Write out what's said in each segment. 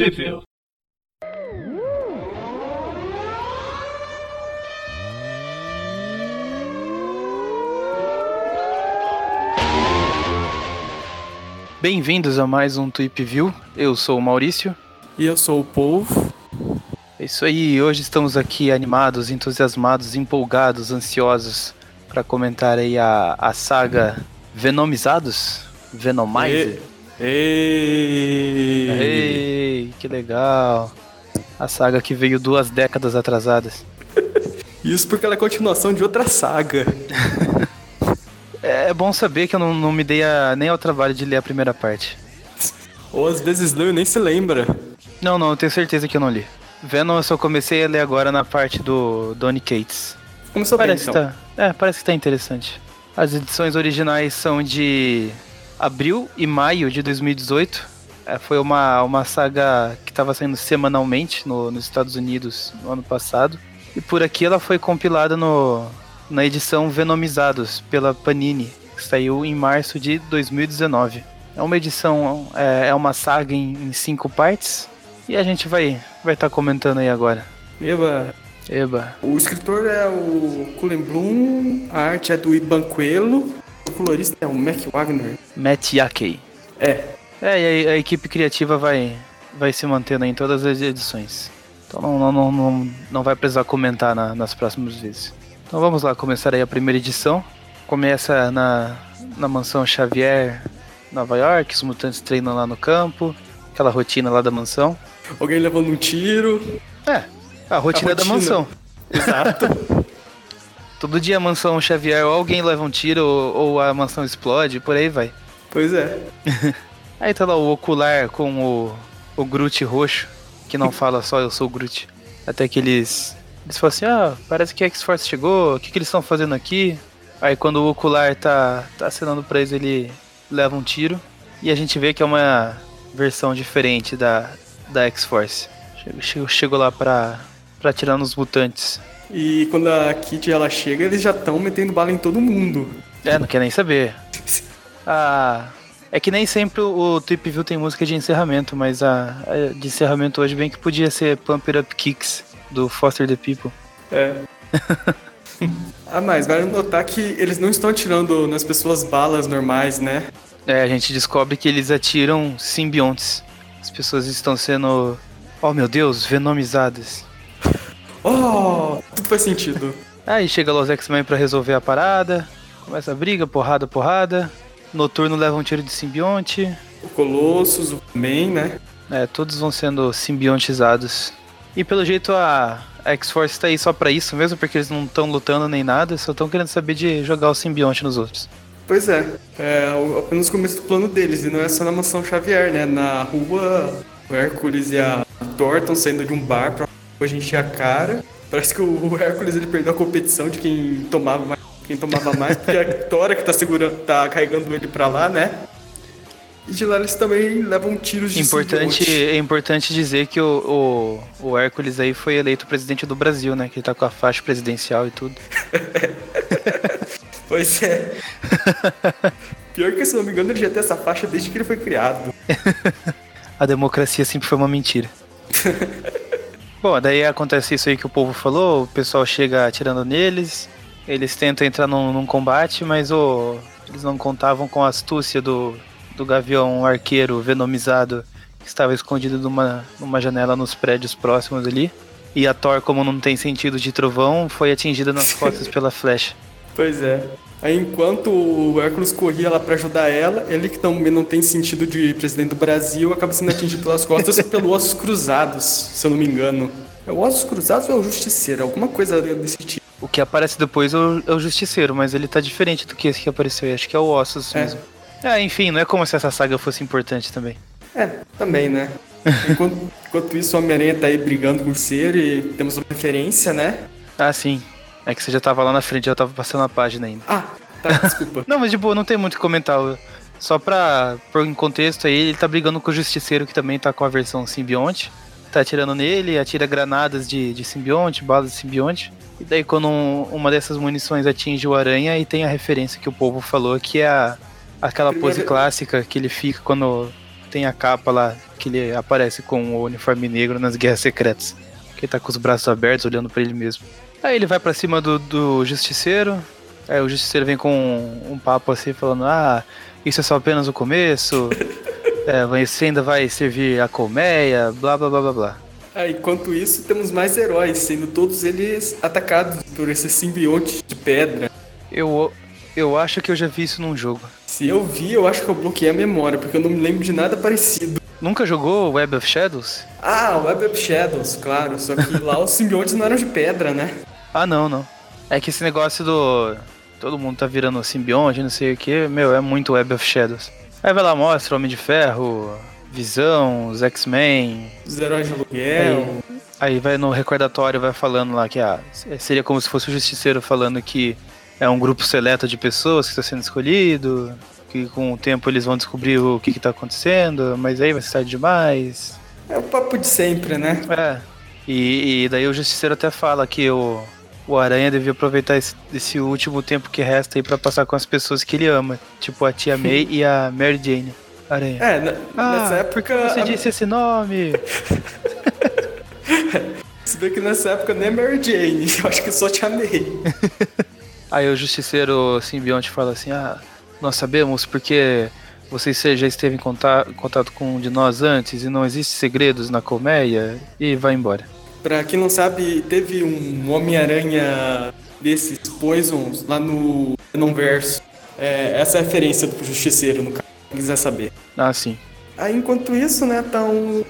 Sheffield. Bem-vindos a mais um Tweep View. Eu sou o Maurício. E eu sou o Povo. É isso aí, hoje estamos aqui animados, entusiasmados, empolgados, ansiosos para comentar aí a, a saga Venomizados? Venomize? Ei! Ei, que legal. A saga que veio duas décadas atrasadas. Isso porque ela é continuação de outra saga. É bom saber que eu não, não me dei a, nem ao trabalho de ler a primeira parte. Ou às vezes leu e nem se lembra. Não, não, eu tenho certeza que eu não li. Venom eu só comecei a ler agora na parte do Donny Cates. Começou Parece bem, então. tá, é, parece que tá interessante. As edições originais são de abril e maio de 2018. É, foi uma, uma saga que estava saindo semanalmente no- nos Estados Unidos no ano passado. E por aqui ela foi compilada no, na edição Venomizados pela Panini, que saiu em março de 2019. É uma edição, é, é uma saga em, em cinco partes. E a gente vai vai estar comentando aí agora. Eba, Eba. o escritor é o Cullen Bloom, a arte é do Iban Coelho, o colorista é o Mac Wagner. Matt Yakey. É, É, e a, a equipe criativa vai, vai se mantendo em todas as edições. Então não, não, não, não, não vai precisar comentar na- nas próximas vezes. Então vamos lá, começar aí a primeira edição. Começa na, na mansão Xavier, Nova York, os mutantes treinam lá no campo, aquela rotina lá da mansão. alguém levando um tiro. É, a rotina, da rotina. mansão. Exato. Todo dia a mansão Xavier ou alguém leva um tiro ou, ou a mansão explode, por aí vai. pois é. Aí tá lá o ocular com o, o Groot roxo, que não fala só eu sou o Groot. Até que eles. Eles falam assim, ah, parece que a X-Force chegou, o que, que eles estão fazendo aqui? Aí quando o ocular tá, tá acenando pra eles, ele leva um tiro. E a gente vê que é uma versão diferente da, da X-Force. Chegou, lá pra, pra atirar nos mutantes. E quando a Kitty ela chega, eles já estão metendo bala em todo mundo. É, não quer nem saber. Ah, é que nem sempre o Trip View tem música de encerramento, mas a, a de encerramento hoje bem que podia ser Pump It Up Kicks, do Foster the People. É. ah, mas vale notar que eles não estão atirando nas pessoas balas normais, né? É, a gente descobre que eles atiram simbiontes. As pessoas estão sendo, oh meu Deus, venomizadas. Oh, tudo faz sentido. Aí chega lá os X-Men pra resolver a parada, começa a briga, porrada, porrada. Noturno leva um tiro de simbionte. O Colossus, o Man, né? É, todos vão sendo simbiontizados. E pelo jeito a, X-Force tá aí só pra isso mesmo, porque eles não estão lutando nem nada, só estão querendo saber de jogar o simbionte nos outros. Pois é, é apenas o começo do plano deles, e não é só na mansão Xavier, né? Na rua, o Hércules e a Thor estão saindo de um bar pra hoje encher a cara. Parece que o Hércules ele perdeu a competição de quem tomava mais, quem tomava mais porque a Thor é que tá segurando, tá carregando ele pra lá, né? E de lá eles também levam tiros de Importante, é importante dizer que o, o, o Hércules aí foi eleito presidente do Brasil, né? Que ele tá com a faixa presidencial e tudo. Pois é. Pior que, se não me engano, ele já tem essa faixa desde que ele foi criado. A democracia sempre foi uma mentira. Bom, daí acontece isso aí que o povo falou, o pessoal chega atirando neles, eles tentam entrar num, num combate, mas o, eles não contavam com a astúcia do, do gavião arqueiro venomizado que estava escondido numa, numa janela nos prédios próximos ali. E a Thor, como não tem sentido de trovão, foi atingida nas costas pela flecha. Pois é. Aí enquanto o Hércules corria lá pra ajudar ela, ele que também não tem sentido de presidente do Brasil, acaba sendo atingido pelas costas pelo Ossos Cruzados, se eu não me engano. É o Ossos Cruzados ou é o Justiceiro? Alguma coisa desse tipo. O que aparece depois é o, é o Justiceiro, mas ele tá diferente do que esse que apareceu aí. Acho que é o Ossos É. mesmo. Ah, enfim, não é como se essa saga fosse importante também. É, também, né? Enquanto, enquanto isso, o Homem-Aranha tá aí brigando com o Ser e temos uma referência, né? Ah, sim. É que você já tava lá na frente, eu tava passando a página ainda. Ah, tá, desculpa. Não, mas de boa, não tem muito o que comentar. Só pra pôr em contexto aí, ele tá brigando com o Justiceiro, que também tá com a versão simbionte. Tá atirando nele, atira granadas de, de simbionte, balas de simbionte. E daí quando um- uma dessas munições atinge o aranha, aí tem a referência que o povo falou, que é a, aquela Primeiro- pose clássica que ele fica quando tem a capa lá que ele aparece com o uniforme negro nas Guerras Secretas. Que ele tá com os braços abertos, olhando para ele mesmo. Aí ele vai para cima do, do Justiceiro. Aí o Justiceiro vem com um, um, papo assim, falando: Ah, isso é só apenas o começo. é, você ainda vai servir a colmeia, blá blá blá blá blá. Ah, enquanto isso, temos mais heróis, sendo todos eles atacados por esses simbiontes de pedra. Eu, eu acho que eu já vi isso num jogo. Se eu vi, eu acho que eu bloqueei a memória, porque eu não me lembro de nada parecido. Nunca jogou Web of Shadows? Ah, Web of Shadows, claro. Só que lá os simbiontes não eram de pedra, né? Ah, não, não. É que esse negócio do. Todo mundo tá virando simbionte, não sei o que, meu, é muito Web of Shadows. Aí vai lá, mostra Homem de Ferro, Visão, os X-Men. Os heróis de aluguel. Aí, aí, vai no recordatório, vai falando lá que ah, seria como se fosse o Justiceiro falando que é um grupo seleto de pessoas que está sendo escolhido, que com o tempo eles vão descobrir o que está acontecendo, mas aí vai ser tarde demais. É o papo de sempre, né? É. E, e daí o Justiceiro até fala que o, o Aranha devia aproveitar esse, esse último tempo que resta aí para passar com as pessoas que ele ama, tipo a tia May e a Mary Jane. Aranha. É, na, ah, nessa época. Você disse esse nome? Se bem que nessa época nem é Mary Jane, eu acho que só te amei. Aí o justiceiro simbionte fala assim: Ah, nós sabemos porque você já esteve em contato, contato com um de nós antes e não existe segredos na colmeia e vai embora. Pra quem não sabe, teve um Homem-Aranha desses Poisons lá no Venom-Verso. É, essa é a referência do Justiceiro, no caso, quem quiser saber. Ah, sim. Aí, enquanto isso, né, tá, um,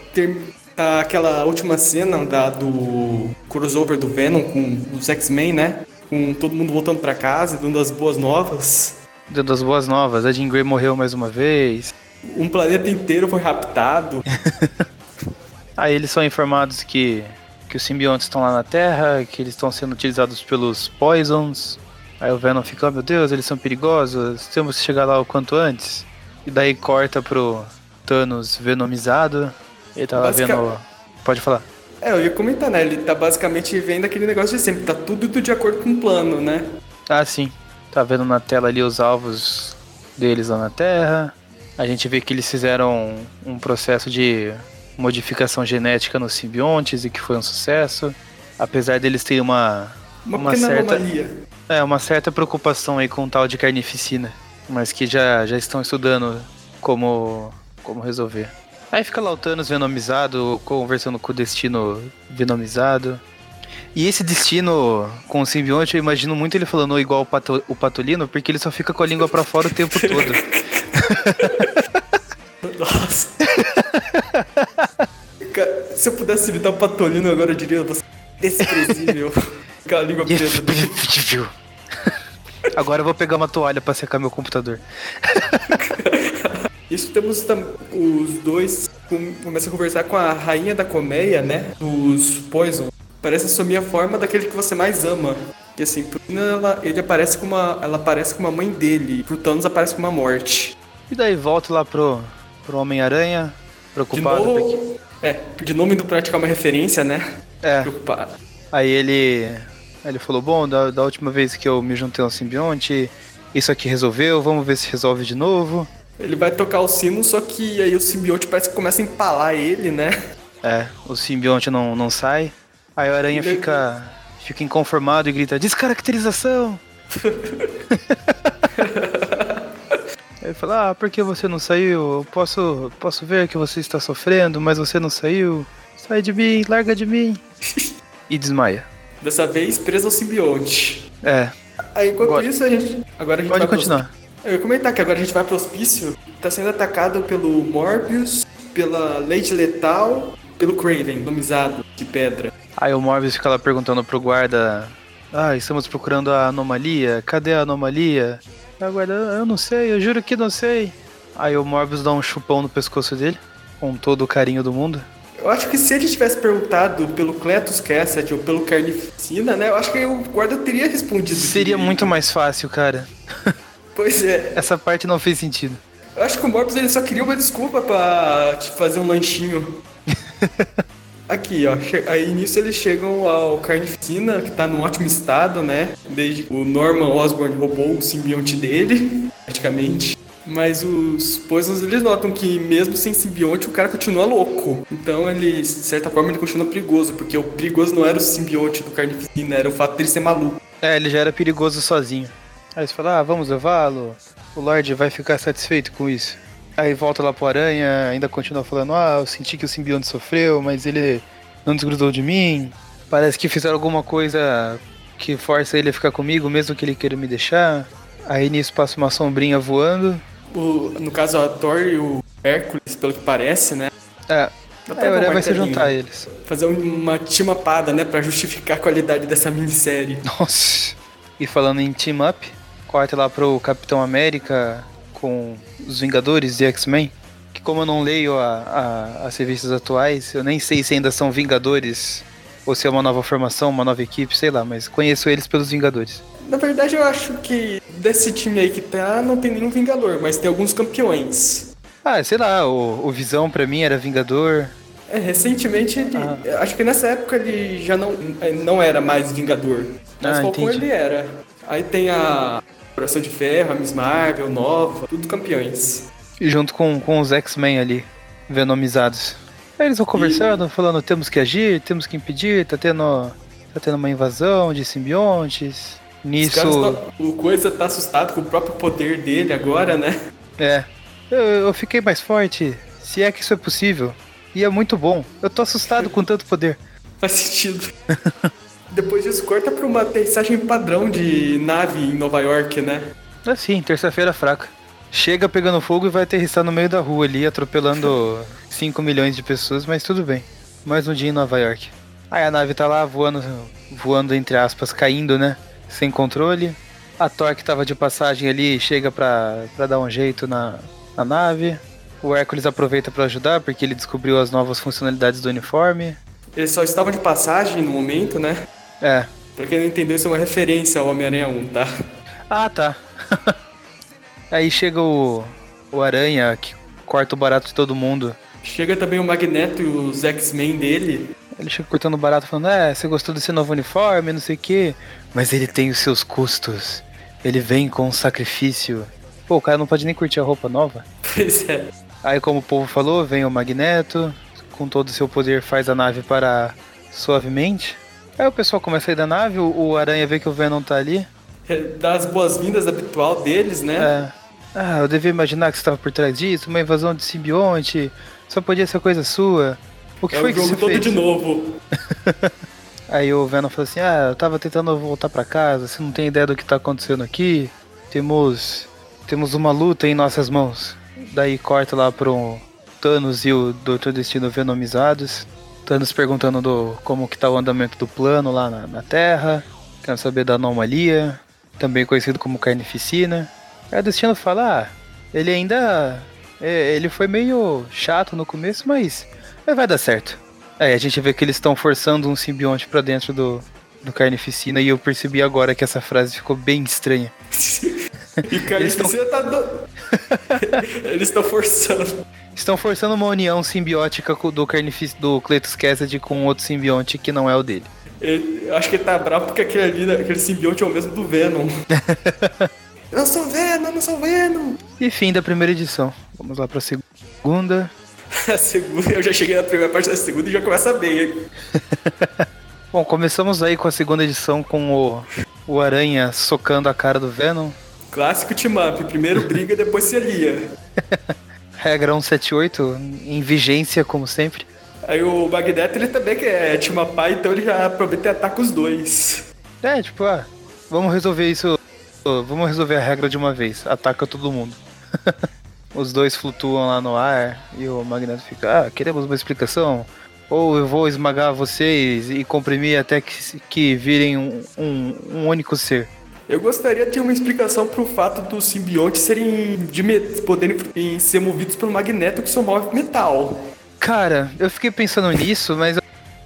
tá aquela última cena da, do crossover do Venom com os X-Men, né? Com todo mundo voltando para casa, dando as boas novas. Dando as boas novas, a Jean Grey morreu mais uma vez. Um planeta inteiro foi raptado. Aí eles são informados que que os simbiontes estão lá na Terra, que eles estão sendo utilizados pelos Poisons. Aí o Venom fica, oh, meu Deus, eles são perigosos, temos que chegar lá o quanto antes. E daí corta pro Thanos venomizado. Ele tá lá vendo. Pode falar. É, eu ia comentar, né? Ele tá basicamente vendo aquele negócio de sempre, tá tudo de acordo com o plano, né? Ah, sim. Tá vendo na tela ali os alvos deles lá na Terra. A gente vê que eles fizeram um processo de modificação genética nos simbiontes e que foi um sucesso. Apesar deles terem uma. Uma, uma certa. Anomalia. É, uma certa preocupação aí com o tal de carnificina. Mas que já, já estão estudando como, como resolver. Aí fica lá o Thanos venomizado, conversando com o destino venomizado. E esse destino com o simbionte, eu imagino muito ele falando igual o, pato, o Patolino, porque ele só fica com a língua para fora o tempo todo. Nossa. Se eu pudesse imitar o Patolino agora, eu diria você desprezível. Com a língua presa. Agora eu vou pegar uma toalha para secar meu computador. Isso temos os dois começam a conversar com a rainha da colmeia, né? Os Poison. Parece assumir a forma daquele que você mais ama. E assim, pro ela, ele aparece com uma, ela aparece com uma mãe dele. Pro Thanos aparece com uma morte. E daí volta lá pro, pro Homem-Aranha, preocupado. De novo, é, de nome do praticar uma referência, né? É. Preocupado. Aí ele, ele falou, bom, da, da última vez que eu me juntei ao simbionte, isso aqui resolveu, vamos ver se resolve de novo. Ele vai tocar o sino, só que aí o simbionte parece que começa a empalar ele, né? É, o simbionte não, não sai. Aí o aranha ele... fica, fica inconformado e grita, descaracterização! Fala, ah, por que você não saiu? Posso, posso ver que você está sofrendo, mas você não saiu. Sai de mim, larga de mim. e desmaia. Dessa vez preso ao simbionte. É. Aí enquanto agora, isso a gente. Agora a gente Pode continuar. Eu ia comentar que agora a gente vai pro hospício. Tá sendo atacado pelo Morbius, pela Lady Letal, pelo Craven, domizado de pedra. Aí o Morbius fica lá perguntando pro guarda. Ah, estamos procurando a anomalia. Cadê a anomalia? Agora, eu não sei, eu juro que não sei. Aí o Morbius dá um chupão no pescoço dele, com todo o carinho do mundo. Eu acho que se ele tivesse perguntado pelo Cletus Cassidy ou pelo Carnificina, né? Eu acho que o guarda teria respondido. Seria muito mais fácil, cara. Pois é. Essa parte não fez sentido. Eu acho que o Morbius ele só queria uma desculpa pra te fazer um lanchinho. Aqui, ó. Aí nisso eles chegam ao Carnificina, que tá num ótimo estado, né? Desde o Norman Osborn roubou o simbionte dele, praticamente. Mas os Poisons, eles notam que mesmo sem simbionte, o cara continua louco. Então ele, de certa forma, ele continua perigoso, porque o perigoso não era o simbionte do Carnificina, era o fato dele ser maluco. É, ele já era perigoso sozinho. Aí você fala, ah, vamos levá-lo, o Lorde vai ficar satisfeito com isso. Aí volta lá pro Aranha, ainda continua falando, ah, eu senti que o simbionte sofreu, mas ele não desgrudou de mim. Parece que fizeram alguma coisa que força ele a ficar comigo, mesmo que ele queira me deixar. Aí nisso passa uma sombrinha voando. O, no caso, a Thor e o Hércules, pelo que parece, né? É. O Aranha vai se juntar eles. Fazer uma timapada, né? Pra justificar a qualidade dessa minissérie. Nossa. E falando em team up, corta lá pro Capitão América com os Vingadores e X-Men. Que como eu não leio a, a, as revistas atuais, eu nem sei se ainda são Vingadores ou se é uma nova formação, uma nova equipe, sei lá, mas conheço eles pelos Vingadores. Na verdade, eu acho que desse time aí que tá, não tem nenhum Vingador, mas tem alguns campeões. Ah, sei lá, o, o Visão pra mim era Vingador. É, recentemente, ele, ah. acho que nessa época ele já não, não era mais Vingador. Mas ah, Falcão ele era. Aí tem a Coração de Ferro, a Miss Marvel, Nova, tudo campeões. E junto com, com os X-Men ali, venomizados. Aí eles vão conversando, e... falando, temos que agir, temos que impedir, tá tendo, tá tendo uma invasão de simbiontes. Nisso. o Coisa tá assustado com o próprio poder dele agora, né? É. Eu, eu fiquei mais forte, se é que isso é possível. E é muito bom. Eu tô assustado com tanto poder. Faz sentido. Depois disso, corta pra uma aterrissagem padrão de nave em Nova York, né? Assim, terça-feira fraca. Chega pegando fogo e vai aterrissar no meio da rua ali, atropelando 5 milhões de pessoas, mas tudo bem. Mais um dia em Nova York. Aí a nave tá lá voando, voando entre aspas, caindo, né? Sem controle. A Thor que tava de passagem ali chega pra, pra dar um jeito na, na nave. O Hércules aproveita para ajudar porque ele descobriu as novas funcionalidades do uniforme. Eles só estavam de passagem no momento, né? É. Pra quem não entendeu, isso é uma referência ao Homem-Aranha 1, tá? Ah, tá. Aí chega o, o Aranha, que corta o barato de todo mundo. Chega também o Magneto e os X-Men dele. Ele chega cortando o barato falando, é, você gostou desse novo uniforme, não sei o quê. Mas ele tem os seus custos. Ele vem com um sacrifício. Pô, o cara não pode nem curtir a roupa nova. Pois é. Aí, como o povo falou, vem o Magneto, com todo o seu poder faz a nave parar suavemente. Aí o pessoal começa a ir da nave, o, Aranha vê que o Venom tá ali. É, dá as boas-vindas habitual deles, né? É. Ah, eu devia imaginar que você estava por trás disso, uma invasão de simbionte, só podia ser coisa sua. O que é foi o que você todo fez? de novo. Aí o Venom falou assim: Ah, eu tava tentando voltar para casa, você não tem ideia do que tá acontecendo aqui. Temos. Temos uma luta em nossas mãos. Daí corta lá pro Thanos e o Doutor Destino venomizados. Thanos perguntando do, como que tá o andamento do plano lá na, na Terra. Querendo saber da anomalia. Também conhecido como carnificina. Aí o Destino fala, ah, ele ainda... É, ele foi meio chato no começo, mas vai dar certo. Aí a gente vê que eles estão forçando um simbionte para dentro do, do Carnificina e eu percebi agora que essa frase ficou bem estranha. e o Carnificina tão... tá do... Eles estão forçando. Estão forçando uma união simbiótica do, carnific... do Cletus Cassidy com outro simbionte que não é o dele. Eu acho que ele tá bravo porque aquele, ali, aquele simbionte é o mesmo do Venom. eu sou Venom, eu não sou Venom! E fim da primeira edição. Vamos lá pra segunda. a segunda, eu já cheguei na primeira parte da segunda e já começa bem. Bom, começamos aí com a segunda edição com o, o Aranha socando a cara do Venom. Clássico team up, primeiro briga, depois se alia. Regra 178, em vigência, como sempre. Aí o Magneto, ele também que é team up, então ele já aproveita e ataca os dois. É, tipo, ah, vamos resolver isso, vamos resolver a regra de uma vez, ataca todo mundo. os dois flutuam lá no ar e o Magneto fica, ah, queremos uma explicação? Ou eu vou esmagar vocês e comprimir até que, que virem um, um, um único ser. Eu gostaria de uma explicação para o fato dos simbiontes serem de poderem ser movidos pelo magneto que só move metal. Cara, eu fiquei pensando nisso, mas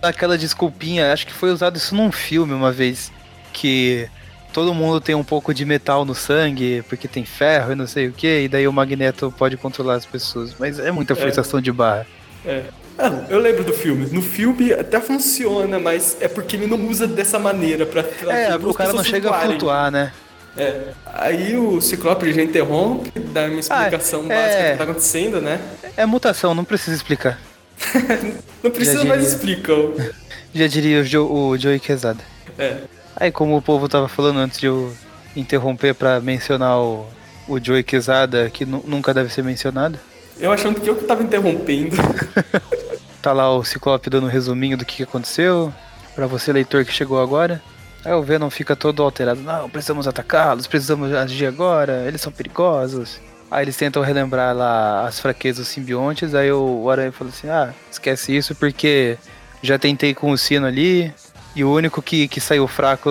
aquela desculpinha, acho que foi usado isso num filme uma vez que todo mundo tem um pouco de metal no sangue, porque tem ferro e não sei o que, e daí o magneto pode controlar as pessoas, mas é muita forçação é. de barra. É. Ah, eu lembro do filme. No filme até funciona, mas é porque ele não usa dessa maneira pra. É, o cara não chega a flutuar, né? É. Aí o Ciclope já interrompe, dá uma explicação Ah, básica é. do que tá acontecendo, né? É mutação, não precisa explicar. Não precisa Já mais explicar. Já diria o, jo o Joey Quesada. É. Aí, como o povo tava falando antes de eu interromper pra mencionar o, o Joey Quesada, que nu- nunca deve ser mencionado, Eu achando que eu que tava interrompendo. tá lá o Ciclope dando um resuminho do que aconteceu, pra você, leitor que chegou agora. Aí o Venom fica todo alterado. Não, precisamos atacá-los, precisamos agir agora, eles são perigosos. Aí eles tentam relembrar lá as fraquezas dos simbiontes, aí o Aranha fala assim, ah, esquece isso porque já tentei com o Sino ali, e o único que, que saiu fraco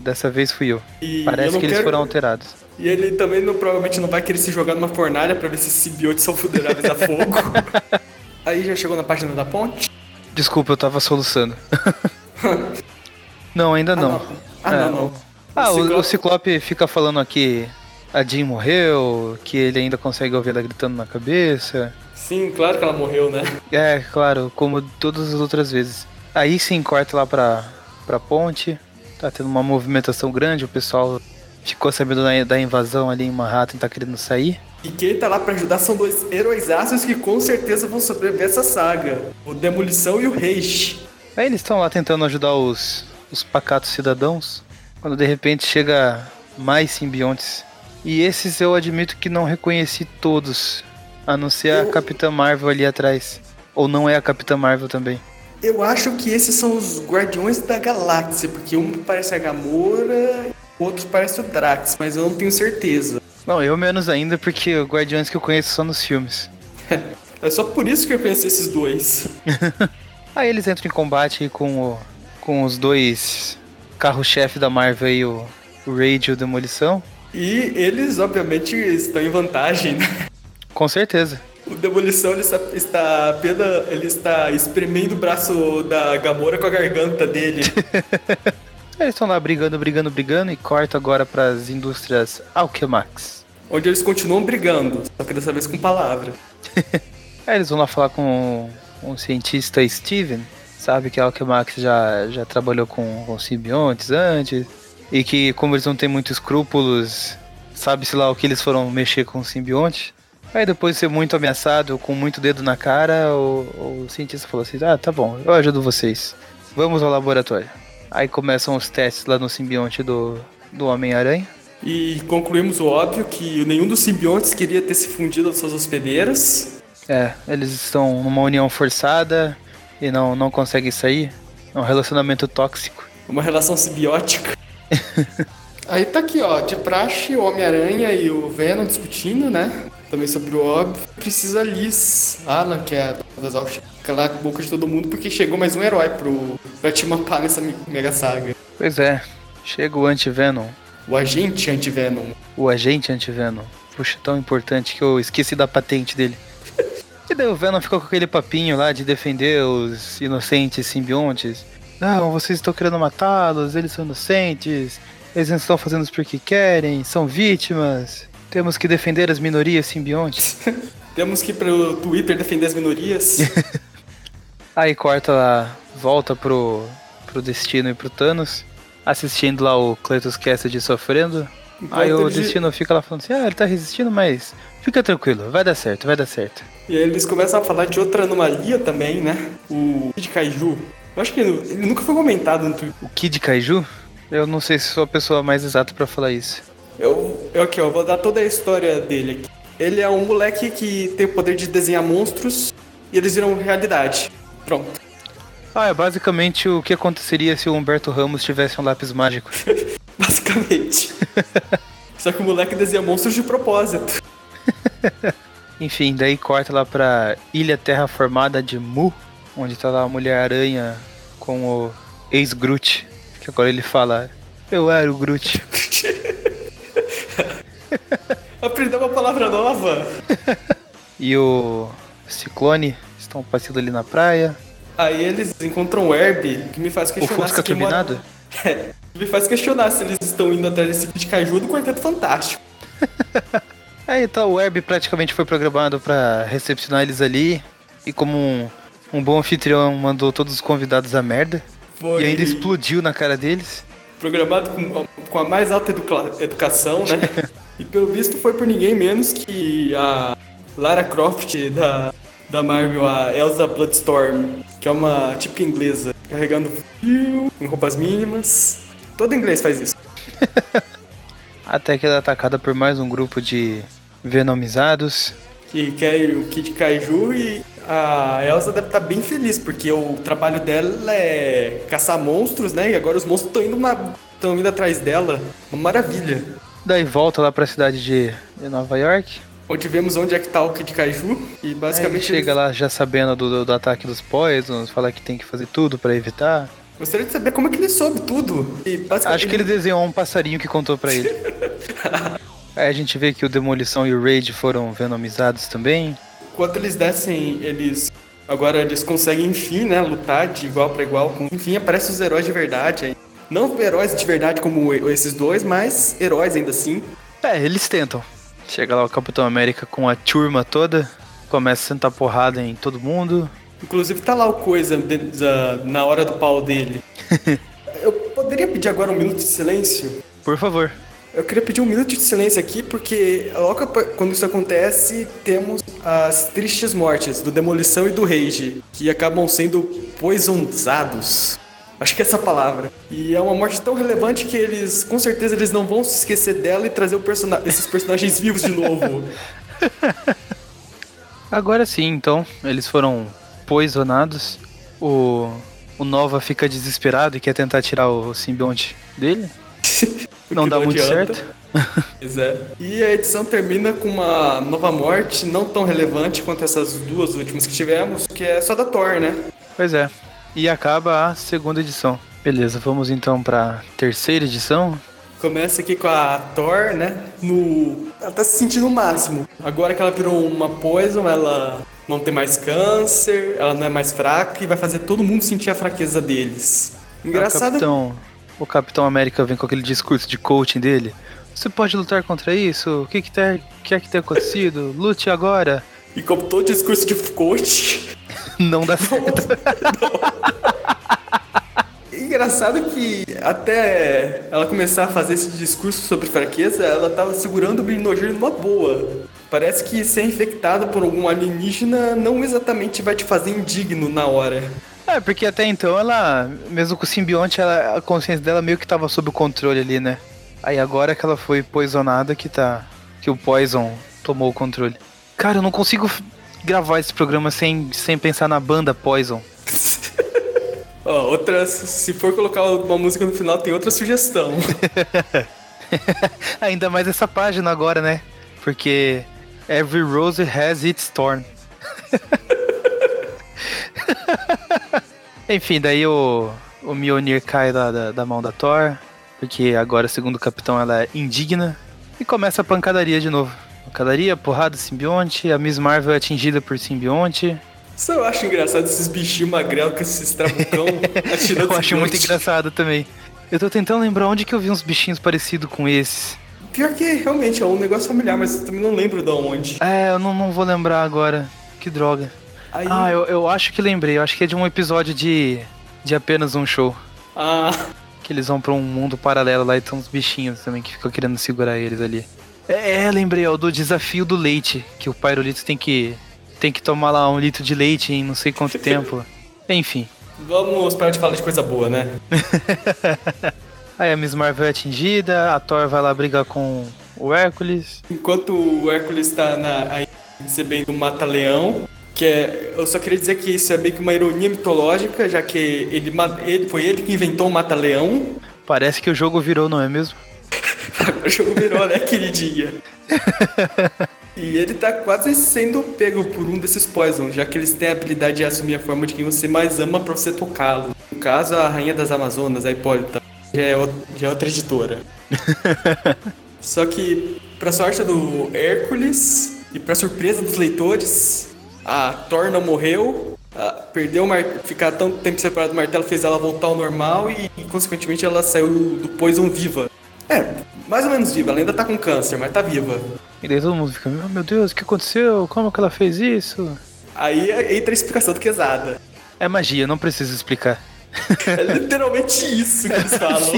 dessa vez fui eu. E eu Parece não que eles quero- foram alterados. E ele também não, provavelmente não vai querer se jogar numa fornalha pra ver se esses simbiontes são vulneráveis a fogo. Aí já chegou na página da ponte? Desculpa, eu tava soluçando. não, ainda não. Ah, É, não, não. Ah, o, Ciclope- o Ciclope fica falando aqui, a Jean morreu, que ele ainda consegue ouvir ela gritando na cabeça. Sim, claro que ela morreu, né? É, claro, como todas as outras vezes. Aí sim, corta lá pra, pra ponte, tá tendo uma movimentação grande, o pessoal ficou sabendo da, da invasão ali em Manhattan e tá querendo sair. E quem tá lá pra ajudar são dois heróis aços que com certeza vão sobreviver essa saga. O Demolição e o Reich. Aí eles estão lá tentando ajudar os, os pacatos cidadãos, quando de repente chega mais simbiontes. E esses eu admito que não reconheci todos, a não ser a Eu- Capitã Marvel ali atrás. Ou não é a Capitã Marvel também. Eu acho que esses são os Guardiões da Galáxia, porque um parece a Gamora, outro parece o Drax, mas eu não tenho certeza. Não, eu menos ainda, porque o Guardiões que eu conheço só nos filmes. É só por isso que eu conheci esses dois. Aí eles entram em combate com, o, com os dois carro-chefe da Marvel aí, o, o Raid e o Demolição. E eles, obviamente, estão em vantagem, né? Com certeza. O Demolição ele está, está apenas, ele está espremendo o braço da Gamora com a garganta dele. Eles estão lá brigando, brigando, brigando e corta agora para as indústrias Alchemax. onde eles continuam brigando, só que dessa vez com palavra. Aí eles vão lá falar com o um cientista Steven, sabe que a Alchemax já, já trabalhou com, com simbiontes antes, e que como eles não têm muitos escrúpulos, sabe-se lá o que eles foram mexer com o simbionte. Aí depois de ser muito ameaçado, com muito dedo na cara, o, o cientista falou assim, ah, tá bom, eu ajudo vocês. Vamos ao laboratório. Aí começam os testes lá no simbionte do, do Homem-Aranha. E concluímos o óbvio que nenhum dos simbiontes queria ter se fundido às suas hospedeiras. É, eles estão numa união forçada e não, não conseguem sair. É um relacionamento tóxico. Uma relação simbiótica. Aí tá aqui, ó, de praxe, o Homem-Aranha e o Venom discutindo, né? Também sobre o óbvio. Precisa Liz Alan, que é a das calar a boca de todo mundo, porque chegou mais um herói pro, pra te mapar nessa mega saga. Pois é, chega o Anti-Venom, O agente anti-Venom. o agente Anti-Venom. Puxa, tão importante que eu esqueci da patente dele. E daí o Venom ficou com aquele papinho lá de defender os inocentes simbiontes. Não, vocês estão querendo matá-los, eles são inocentes, eles não estão fazendo isso porque querem, são vítimas. Temos que defender as minorias simbiontes. Temos que ir pro Twitter defender as minorias. Aí corta lá, volta pro, pro Destino e pro Thanos, assistindo lá o Cletus Cassidy sofrendo. Aí o Destino fica lá falando assim, ah, ele tá resistindo, mas fica tranquilo, vai dar certo, vai dar certo. E aí eles começam a falar de outra anomalia também, né? O de Kaiju. Eu acho que ele, ele nunca foi comentado no Twitter. O Kid Kaiju? Eu não sei se sou a pessoa mais exata pra falar isso. Eu, eu aqui, ó, vou dar toda a história dele aqui. Ele é um moleque que tem o poder de desenhar monstros e eles viram realidade. Pronto. Ah, é basicamente o que aconteceria se o Humberto Ramos tivesse um lápis mágico. Basicamente. Só que o moleque desenha monstros de propósito. Enfim, daí corta lá pra Ilha Terraformada de Mu, onde tá lá a Mulher-Aranha com o ex-Groot, que agora ele fala, eu era o Groot. Aprendeu uma palavra nova. E o Ciclone estão passeando ali na praia. Aí eles encontram o Herb, que me faz O questionar Fusca se quem mora- turbinado? É, me faz questionar se eles estão indo atrás desse de caju do Quarteto Fantástico. Aí então o Herb praticamente foi programado pra recepcionar eles ali. E como um, um bom anfitrião mandou todos os convidados a merda. Foi. E ainda explodiu na cara deles. programado com, com a mais alta educa educação, né? e pelo visto foi por ninguém menos que a Lara Croft da, da Marvel, a Elsa Bloodstorm, que é uma típica inglesa, carregando fio, em roupas mínimas. Todo inglês faz isso. Até que ela é atacada por mais um grupo de venomizados. Que quer o Kid Kaiju e a Elsa deve estar bem feliz, porque o trabalho dela é caçar monstros, né? E agora os monstros estão indo, uma... indo atrás dela. Uma maravilha. Daí volta lá pra cidade de, de Nova York. Onde vemos onde é que tá o Kid Kaiju. E basicamente. Aí chega eles... lá já sabendo do, do, do, ataque dos Poisons, fala que tem que fazer tudo para evitar. Gostaria de saber como é que ele soube tudo. Acho que ele desenhou um passarinho que contou para ele. Aí a gente vê que o Demolição e o Raid foram venomizados também. Quando eles descem, eles. Agora eles conseguem, enfim, né, lutar de igual para igual. Com... Enfim, aparecem os heróis de verdade aí. Não heróis de verdade como esses dois, mas heróis ainda assim. É, eles tentam. Chega lá o Capitão América com a turma toda, começa a sentar porrada em todo mundo. Inclusive tá lá o coisa na hora do pau dele. Eu poderia pedir agora um minuto de silêncio? Por favor. Eu queria pedir um minuto de silêncio aqui, porque logo quando isso acontece, temos as tristes mortes do Demolição e do Rage, que acabam sendo poisonizados. Acho que é essa palavra. E é uma morte tão relevante que eles, com certeza, eles não vão se esquecer dela e trazer esses personagens vivos de novo. Agora sim, então, eles foram poisonados. O, o Nova fica desesperado e quer tentar tirar o simbionte dele. não dá não muito adianta. certo. Pois é. E a edição termina com uma nova morte, não tão relevante quanto essas duas últimas que tivemos, que é só da Thor, né? Pois é. E acaba a segunda edição. Beleza, vamos então pra terceira edição. Começa aqui com a Thor, né? No. Ela tá se sentindo o máximo. Agora que ela virou uma Poison, ela não tem mais câncer, ela não é mais fraca e vai fazer todo mundo sentir a fraqueza deles. Engraçado. Capitão, o Capitão América vem com aquele discurso de coaching dele. Você pode lutar contra isso? O que, que, ter, que é que tem acontecido? Lute agora! E como todo discurso de coach. não dá certo. Não. Engraçado que até ela começar a fazer esse discurso sobre fraqueza, ela tava segurando o Brinogir numa boa. Parece que ser infectado por algum alienígena não exatamente vai te fazer indigno na hora. É, porque até então ela, mesmo com o simbionte, ela, a consciência dela meio que tava sob controle ali, né? Aí agora que ela foi poisonada que tá. que o Poison tomou o controle. Cara, eu não consigo gravar esse programa sem, sem pensar na banda Poison. Outra. Se for colocar uma música no final, tem outra sugestão. Ainda mais essa página agora, né? Porque Every Rose has its thorn. Enfim, daí o, o Mjolnir cai da, da, da, mão da Thor, porque agora, segundo o capitão, ela é indigna. E começa a pancadaria de novo. Pancadaria, porrada, simbionte, a Miss Marvel é atingida por simbionte. Só eu acho engraçado esses bichinhos magrelos com esses trabucão atirando Eu acho muito engraçado também. Eu tô tentando lembrar onde que eu vi uns bichinhos parecidos com esses. Pior que realmente é um negócio familiar, mas eu também não lembro de onde. É, eu não, não vou lembrar agora. Que droga. Aí... Ah, eu, eu acho que lembrei. Eu acho que é de um episódio de, de apenas um show. Ah. Que eles vão pra um mundo paralelo lá e tem uns bichinhos também que ficam querendo segurar eles ali. É, é lembrei, o do desafio do leite. Que o Pyrolito tem que, tem que tomar lá um litro de leite em não sei quanto tempo. Enfim. Vamos parar de falar de coisa boa, né? Aí a Miss Marvel é atingida, a Thor vai lá brigar com o Hércules. Enquanto o Hércules está na, recebendo o Mata-Leão, que é, eu só queria dizer que isso é meio que uma ironia mitológica, já que ele, ele foi ele que inventou o Mata-Leão. Parece que o jogo virou, não é mesmo? O jogo virou, né, queridinha? e ele tá quase sendo pego por um desses Poison, já que eles têm a habilidade de assumir a forma de quem você mais ama para você tocá-lo. No caso, a Rainha das Amazonas, a Hipólita já é, já é outra editora. Só que, pra sorte do Hércules e pra surpresa dos leitores, a Thor não morreu, perdeu o ficar tanto tempo separado do martelo fez ela voltar ao normal e, e, consequentemente ela saiu do Poison viva. É, mais ou menos viva, ela ainda tá com câncer, mas tá viva. E daí todo mundo fica, meu Deus, o que aconteceu? Como que ela fez isso? Aí entra a explicação do Quesada. É magia, não precisa explicar. É literalmente isso que eles falam.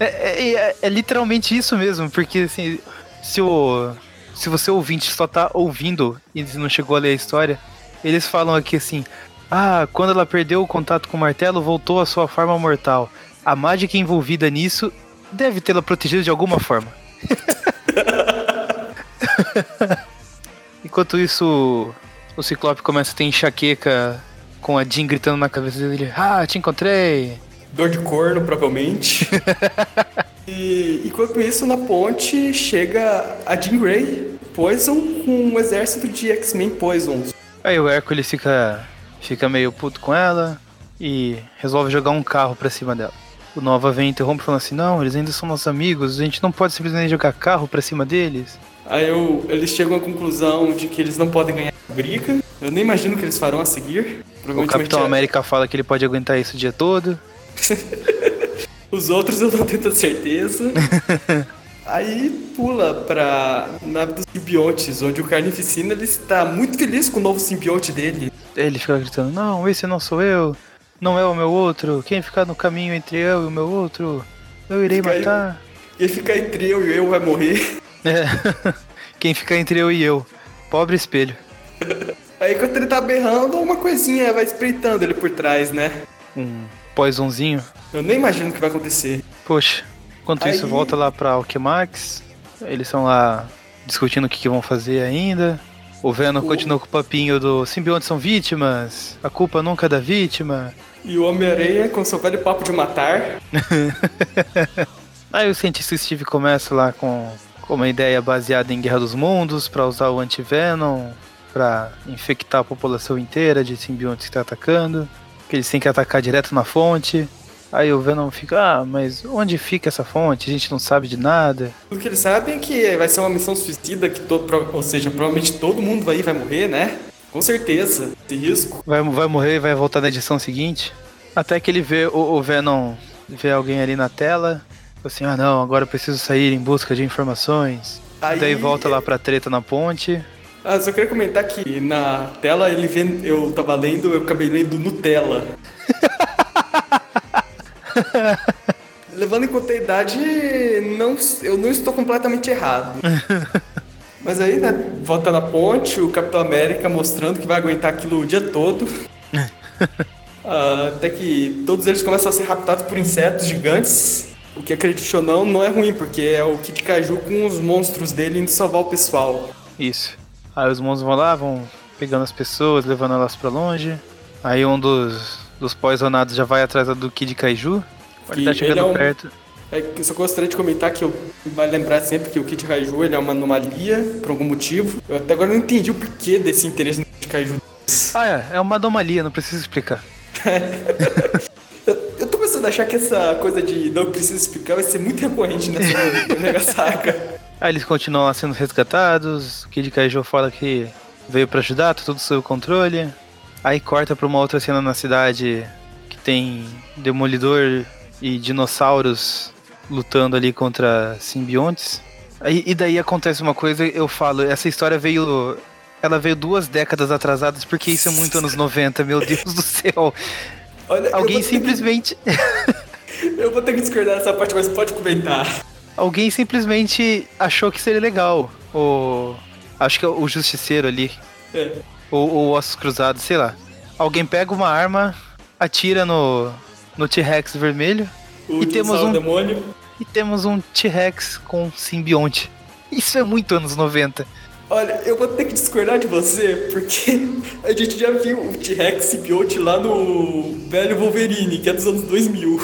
é, é, é, é, literalmente isso mesmo, porque assim, se, o, se você ouvinte só tá ouvindo e não chegou a ler a história, eles falam aqui assim: Ah, quando ela perdeu o contato com o martelo, voltou à sua forma mortal. A mágica envolvida nisso deve tê-la protegido de alguma forma. Enquanto isso, o Ciclope começa a ter enxaqueca com a Jean gritando na cabeça dele: Ah, te encontrei! Dor de corno, propriamente. e enquanto isso, na ponte chega a Jean Grey, Poison, com um exército de X-Men Poisons. Aí o Hércules fica, fica meio puto com ela e resolve jogar um carro pra cima dela. O Nova vem e interrompe falando assim: Não, eles ainda são nossos amigos, a gente não pode simplesmente jogar carro pra cima deles. Aí eu, eles chegam à conclusão de que eles não podem ganhar a briga. Eu nem imagino o que eles farão a seguir. O Capitão. América fala que ele pode aguentar isso o dia todo. Os outros eu não tenho tanta certeza. Aí pula pra nave dos simbiontes, onde o Carnificina ele está muito feliz com o novo simbionte dele. Ele fica gritando: Não, esse não sou eu, não é o meu outro. Quem ficar no caminho entre eu e o meu outro, eu irei fica matar. Quem ficar entre eu e eu vai morrer. É. Quem ficar entre eu e eu. Pobre espelho. Aí quando ele tá berrando, uma coisinha vai espreitando ele por trás, né? Um poisonzinho. Eu nem imagino o que vai acontecer. Poxa, enquanto Aí... isso volta lá pra Alquemax. Eles estão lá discutindo o que, que vão fazer ainda. O Venom o... continua com o papinho do simbiontes são vítimas, a culpa nunca é da vítima. E o Homem-Aranha com seu velho papo de matar. Aí o cientista Steve começa lá com com uma ideia baseada em Guerra dos Mundos para usar o anti-venom para infectar a população inteira de simbiontes que está atacando, que eles têm que atacar direto na fonte. Aí o Venom fica, ah, mas onde fica essa fonte? A gente não sabe de nada. O que eles sabem é que vai ser uma missão suicida, que todo, ou seja, provavelmente todo mundo vai, vai morrer, né? Com certeza, esse risco. Vai, vai morrer e vai voltar na edição seguinte. Até que ele vê o, o Venom, vê alguém ali na tela, assim, ah não, agora eu preciso sair em busca de informações. Aí... Daí volta lá pra treta na ponte. Ah, só queria comentar que na tela ele vê, eu tava lendo, eu acabei lendo Nutella. Levando em conta a idade, não, eu não estou completamente errado. Mas aí, né, volta na ponte, o Capitão América mostrando que vai aguentar aquilo o dia todo. Ah, até que todos eles começam a ser raptados por insetos gigantes. O que acredite ou não, não é ruim, porque é o Kid Caju com os monstros dele indo salvar o pessoal. Isso. Aí os monstros vão lá, vão pegando as pessoas, levando elas para longe. Aí um dos, dos poisonados já vai atrás do Kid Kaiju. Ele tá chegando é um, perto. É, eu só gostaria de comentar que eu vai lembrar sempre que o Kid Kaiju ele é uma anomalia por algum motivo. Eu até agora não entendi o porquê desse interesse no Kid Kaiju. Ah, é, é uma anomalia, não preciso explicar. Eu tô começando a achar que essa coisa de não preciso explicar vai ser muito recorrente nessa mega saga. Aí eles continuam sendo resgatados. O Kid Kaijo fala que veio para ajudar, tá tudo sob controle. Aí corta pra uma outra cena na cidade que tem demolidor e dinossauros lutando ali contra simbiontes. Aí, e daí acontece uma coisa, eu falo, essa história veio. Ela veio duas décadas atrasadas, porque isso é muito anos 90, meu Deus do céu. Olha, Alguém simplesmente. eu vou ter que discordar dessa parte, mas pode comentar. Alguém simplesmente achou que seria legal. O. Acho que é o justiceiro ali. É. Ou, ou ossos cruzados, sei lá. Alguém pega uma arma, atira no. no T-Rex vermelho. O e temos um. Demônio. E temos um T-Rex com simbionte. Isso é muito anos 90. Olha, eu vou ter que discordar de você, porque a gente já viu o T-Rex symbiote lá no velho Wolverine, que é dos anos 2000.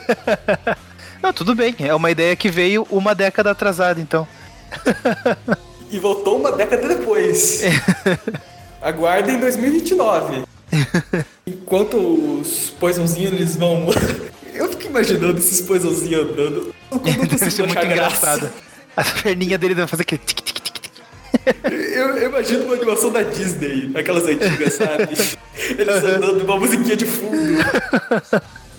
Não, tudo bem, é uma ideia que veio uma década atrasada, então. e voltou uma década depois. Aguardem 2029. Enquanto os poisonzinhos eles vão. Eu fico imaginando esses poisonzinhos andando. Deve ser muito engraçado. A perninha dele vai fazer aquele tic tic eu, eu, imagino uma animação da Disney, aquelas antigas, sabe? Eles andando uma musiquinha de fundo.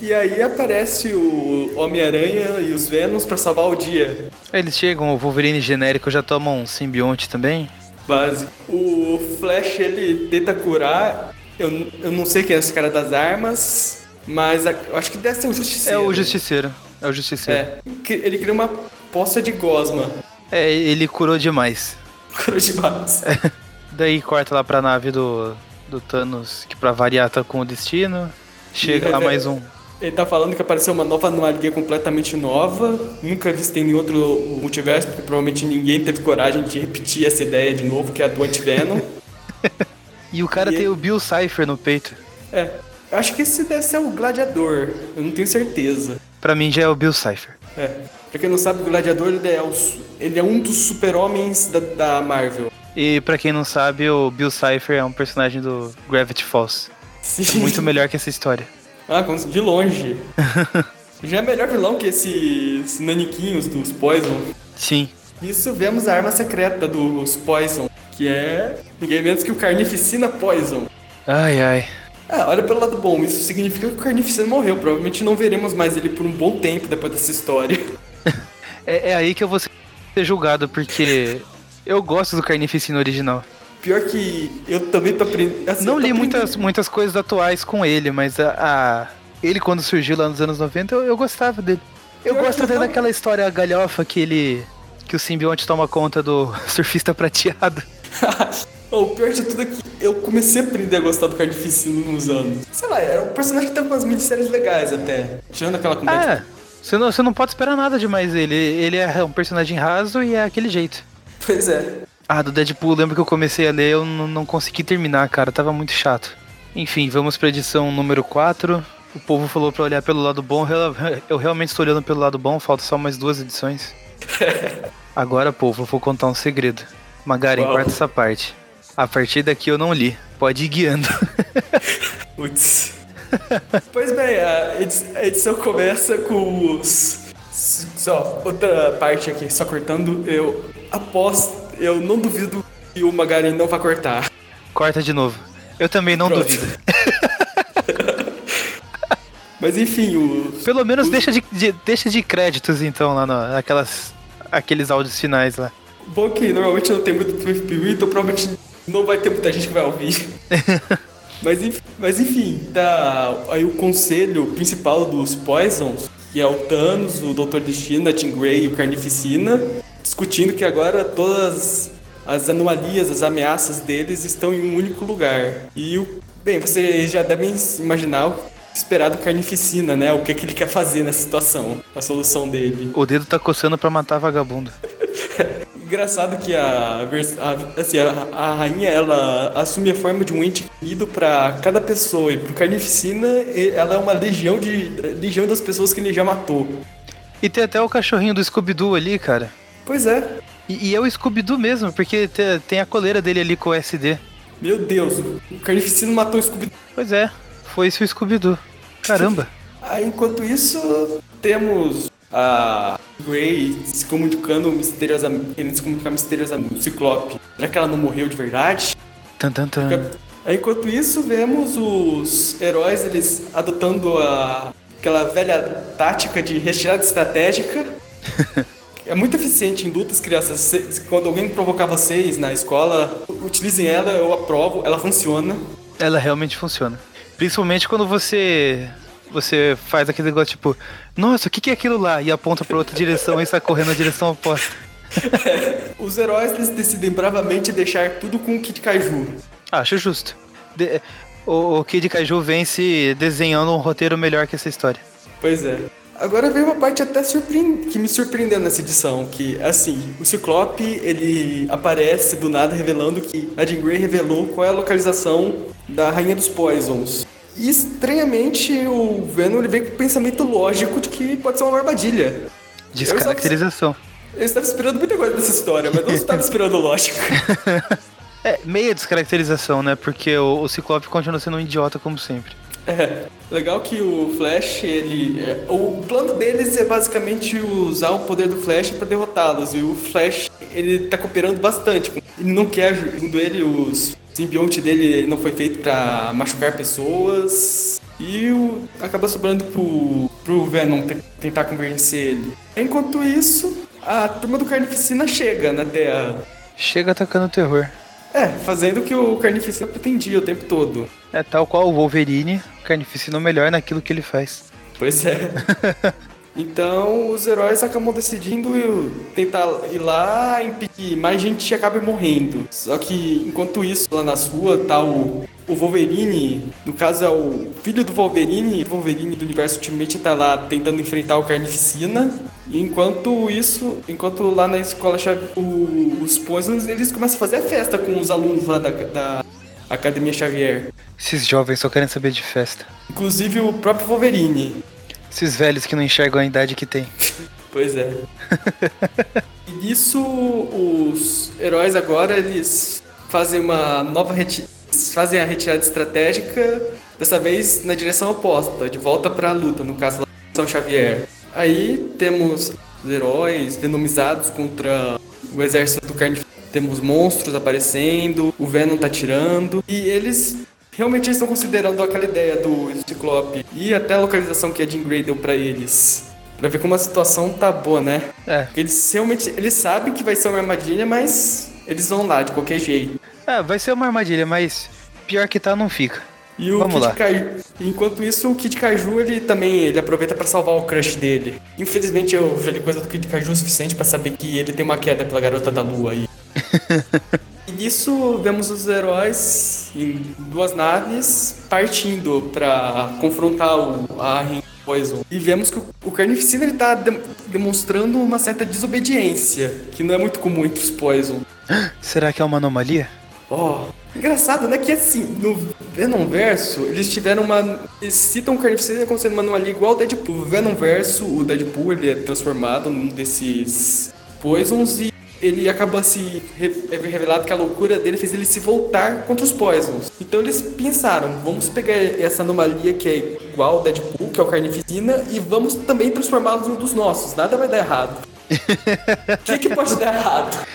E aí aparece o Homem-Aranha e os Venoms para salvar o dia. Eles chegam, o Wolverine genérico já toma um simbionte também. Básico. O Flash ele tenta curar Eu, eu não sei quem é esse cara das armas, mas a- eu acho que deve ser o É Justiceiro. o Justiceiro. É o Justiceiro. É, ele cria uma poça de gosma. É, ele curou demais. Curou demais. Daí corta lá pra nave do, do Thanos, que pra variar tá com o destino. Chega lá mais um. Ele tá falando que apareceu uma nova anomalia completamente nova, nunca vista em outro multiverso, porque provavelmente ninguém teve coragem de repetir essa ideia de novo, que é a do Anti-Venom. E o cara E tem ele- o Bill Cipher no peito. é, acho que esse deve ser o Gladiador, eu não tenho certeza. Pra mim já é o Bill Cipher. É, pra quem não sabe, o Gladiador ele é, o ele é um dos super-homens da, da Marvel. E pra quem não sabe, o Bill Cipher é um personagem do Gravity Falls. Sim. Muito melhor que essa história. Ah, de longe. Já é melhor vilão que esses naniquinhos dos Poison. Sim. Isso vemos a arma secreta dos Poison, que é ninguém menos que o Carnificina Poison. Ai, ai. Ah, olha pelo lado bom, isso significa que o Carnificina morreu. Provavelmente não veremos mais ele por um bom tempo depois dessa história. É, é aí que eu vou ser julgado, porque eu gosto do Carnificina original. Pior que eu também tô aprendendo. assim, Não li aprendendo- muitas, muitas coisas atuais com ele, mas a, a- ele quando surgiu lá nos anos 90, eu, eu gostava dele. Eu Pior gosto até eu- daquela história galhofa que ele. que o simbionte toma conta do surfista prateado. Oh, o pior de tudo é que eu comecei a aprender a gostar do Carnificina nos anos. Sei lá, era um personagem que tava com umas minisséries legais até. Tirando aquela com Deadpool. Ah, você não, você não pode esperar nada demais dele. Ele é um personagem raso e é aquele jeito. Pois é. Ah, do Deadpool, lembro que eu comecei a ler, eu não, consegui terminar, cara, tava muito chato. Enfim, vamos pra edição número 4. O povo falou pra olhar pelo lado bom, eu realmente estou olhando pelo lado bom, falta só mais duas edições. Agora, povo, eu vou contar um segredo. Magaren, Uau. corta essa parte. A partir daqui eu não li, pode ir guiando. Putz. pois bem, a edição começa com os. Só, outra parte aqui, só cortando. Eu aposto, eu não duvido que o Magaren não vai cortar. Corta de novo. Eu também não Pronto. duvido. Mas enfim, o. Pelo menos os- deixa de, de- deixa de créditos então lá no, naquelas aqueles áudios finais lá. Bom que normalmente não tem muito preview, então provavelmente não vai ter muita gente que vai ouvir. mas, enfim, mas enfim, tá aí o conselho principal dos Poisons, que é o Thanos, o Dr. Destino, a Jean Grey e o Carnificina, discutindo que agora todas as anomalias, as ameaças deles estão em um único lugar. E, o, bem, vocês já devem imaginar o esperado Carnificina, né? O que, que ele quer fazer nessa situação, a solução dele. O dedo tá coçando pra matar vagabundo. Engraçado que a, a- assim, a, a rainha ela assume a forma de um ente querido pra cada pessoa e pro Carnificina ela é uma legião de legião das pessoas que ele já matou. E tem até o cachorrinho do Scooby-Doo ali, cara. Pois é, E, e é o Scooby-Doo mesmo, porque te- tem a coleira dele ali com o SD. meu Deus, o Carnificina matou o Scooby. Pois é, foi isso o Scooby-Doo. Caramba. Ah, enquanto isso temos a Grey se comunicando misteriosamente, querendo se comunicar misteriosamente com o Ciclope. Será que ela não morreu de verdade? Tan, tan, tan. Enquanto isso, vemos os heróis eles adotando a, aquela velha tática de retirada estratégica. é muito eficiente em lutas, crianças. Se- Quando alguém provocar vocês na escola, utilizem ela, eu aprovo, ela funciona. Ela realmente funciona. Principalmente quando você você faz aquele negócio tipo, nossa, o que, que é aquilo lá? E aponta pra outra direção e sai correndo na direção oposta. Os heróis eles decidem bravamente deixar tudo com o Kid Kaiju. Acho justo. De- o, o Kid Kaiju vence desenhando um roteiro melhor que essa história. Pois é. Agora veio uma parte até que me surpreendeu nessa edição, que assim, o Ciclope, ele aparece do nada revelando que a Jean Grey revelou qual é a localização da Rainha dos Poisons. E estranhamente o Venom ele vem com o pensamento lógico de que pode ser uma armadilha. Descaracterização. Eu estava esperando muita coisa dessa história, mas não estava esperando lógica. É, meia descaracterização, né? Porque o, o Ciclope continua sendo um idiota como sempre. É, legal que o Flash, ele. é, o plano deles é basicamente usar o poder do Flash para derrotá-los. E o Flash, ele tá cooperando bastante. Ele não quer, segundo ele, os simbionte dele não foi feito para machucar pessoas. E o, acaba sobrando pro, pro Venom te- tentar convencer ele. Enquanto isso, a turma do Carnificina chega na Terra. Chega atacando o terror. É, fazendo o que o Carnificina pretendia o tempo todo. É tal qual o Wolverine, Carnificina é o melhor naquilo que ele faz. Pois é. então os heróis acabam decidindo tentar ir lá impedir mais gente acabe morrendo. Só que enquanto isso, lá na sua, tá o, o Wolverine, no caso é o filho do Wolverine, o Wolverine do universo Ultimate tá lá tentando enfrentar o Carnificina. E enquanto isso, enquanto lá na escola o, os Poisons, eles começam a fazer a festa com os alunos lá da, da Academia Xavier. Esses jovens só querem saber de festa. Inclusive o próprio Wolverine. Esses velhos que não enxergam a idade que tem. pois é. e nisso, os heróis agora, eles fazem uma nova retirada. Fazem a retirada estratégica, dessa vez na direção oposta, de volta para a luta, no caso da São Xavier. Aí temos os heróis denomizados contra o exército do carne. Temos monstros aparecendo, o Venom tá tirando. E eles realmente estão considerando aquela ideia do Ciclope e até a localização que a Jean Grey deu pra eles. Pra ver como a situação tá boa, né? É. Porque eles realmente eles sabem que vai ser uma armadilha, mas eles vão lá de qualquer jeito. É, vai ser uma armadilha, mas pior que tá, não fica. E o Vamos Kid lá. Kaiju, enquanto isso, o Kid Kaiju ele também ele aproveita pra salvar o crush dele. Infelizmente eu li coisa do Kid Kaiju o suficiente pra saber que ele tem uma queda pela garota da lua aí. e nisso vemos os heróis em duas naves partindo pra confrontar o a Poison. E vemos que o, o Carnificina ele tá dem- demonstrando uma certa desobediência, que não é muito comum entre os Poison. Será que é uma anomalia? Ó, engraçado, né? Que assim, no Venom Verso, eles tiveram uma. Eles citam o Carnificina como sendo uma anomalia igual ao Deadpool. No Venom Verso, o Deadpool ele é transformado num desses Poisons e ele acaba se é revelado que a loucura dele fez ele se voltar contra os Poisons. Então eles pensaram, vamos pegar essa anomalia que é igual ao Deadpool, que é o Carnificina, e vamos também transformá-los num dos nossos. Nada vai dar errado. O que, que pode dar errado?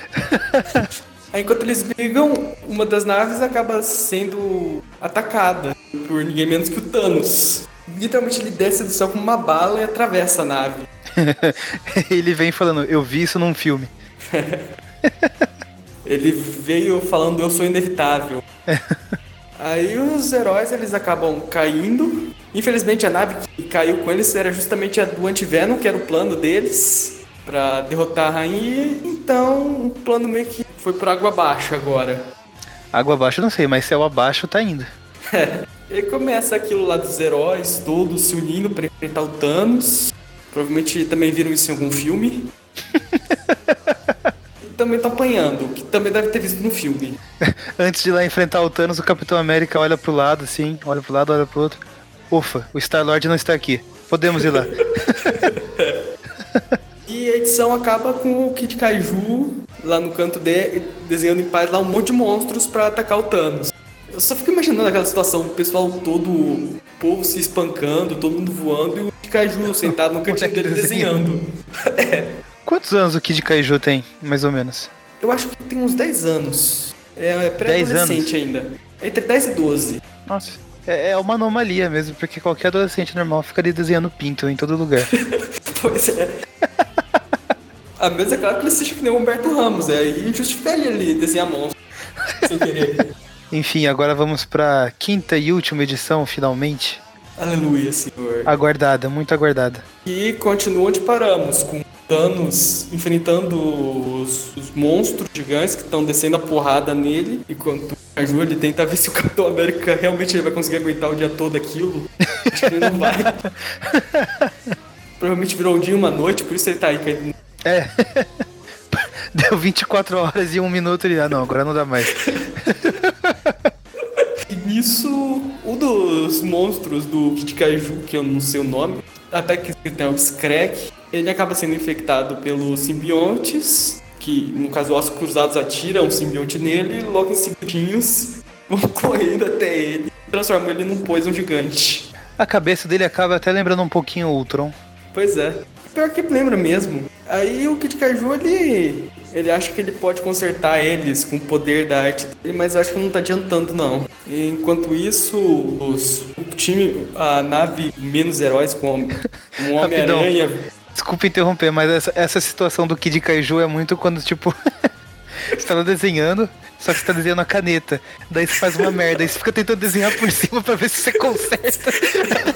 Aí, enquanto eles brigam, uma das naves acaba sendo atacada por ninguém menos que o Thanos. Literalmente ele desce do céu com uma bala e atravessa a nave. Ele vem falando, eu vi isso num filme. Ele veio falando eu sou inevitável. Aí os heróis eles acabam caindo. Infelizmente a nave que caiu com eles era justamente a do Antivenom, que era o plano deles pra derrotar a rainha. Então o plano meio que foi por água abaixo agora. Água abaixo não sei, mas céu abaixo tá indo. E começa aquilo lá dos heróis todos se unindo pra enfrentar o Thanos. Provavelmente também viram isso em algum filme. E também tá apanhando, que também deve ter visto no filme. Antes de ir lá enfrentar o Thanos, o Capitão América olha pro lado, assim, olha pro lado, olha pro outro. Ufa, o Star-Lord não está aqui. Podemos ir lá. E a edição acaba com o Kid Kaiju lá no canto dele, desenhando em paz lá um monte de monstros pra atacar o Thanos. Eu só fico imaginando aquela situação, o pessoal todo, o povo se espancando, todo mundo voando e o Kid Kaiju sentado no cantinho dele desenhando. Quantos anos o Kid Kaiju tem, mais ou menos? Eu acho que tem uns 10 anos. É 10 pré-adolescente ainda. Entre 10 e 12. Nossa. É, é uma anomalia mesmo, porque qualquer adolescente normal ficaria desenhando pinto em todo lugar. Pois é. A mesma é claro que ele seja que nem o Humberto Ramos, é aí justifica ele ali desenhar monstro. Sem querer. Enfim, agora vamos pra quinta e última edição, finalmente. Aleluia, senhor. Aguardada, muito aguardada. E continua onde paramos, com Thanos enfrentando os, os monstros gigantes que estão descendo a porrada nele, enquanto a Ju ele tenta ver se o Capitão América realmente ele vai conseguir aguentar o dia todo aquilo. Acho que ele não vai. Provavelmente virou um dia e uma noite, por isso ele tá aí caindo. É. Deu 24 horas e um minuto e. Ah, não, agora não dá mais. E nisso, um dos monstros do Kid Kaiju, que eu não sei o nome, até que tem o Skrek, ele acaba sendo infectado pelos simbiontes, que no caso ossos cruzados atiram um simbionte nele, e logo em segundinhos vão correndo até ele, transformam ele num poison gigante. A cabeça dele acaba até lembrando um pouquinho o Ultron. Pois é. Pior que lembra mesmo. Aí o Kid Kaiju, ele, ele acha que ele pode consertar eles com o poder da arte dele, mas acho que não tá adiantando não. E enquanto isso, os, o time, a nave menos heróis com um Rapidão. Homem-Aranha... Desculpa interromper, mas essa, essa situação do Kid Kaiju é muito quando, tipo, você tá lá desenhando, Só que você tá desenhando a caneta. Daí você faz uma merda. Aí você fica tentando desenhar por cima pra ver se você conserta.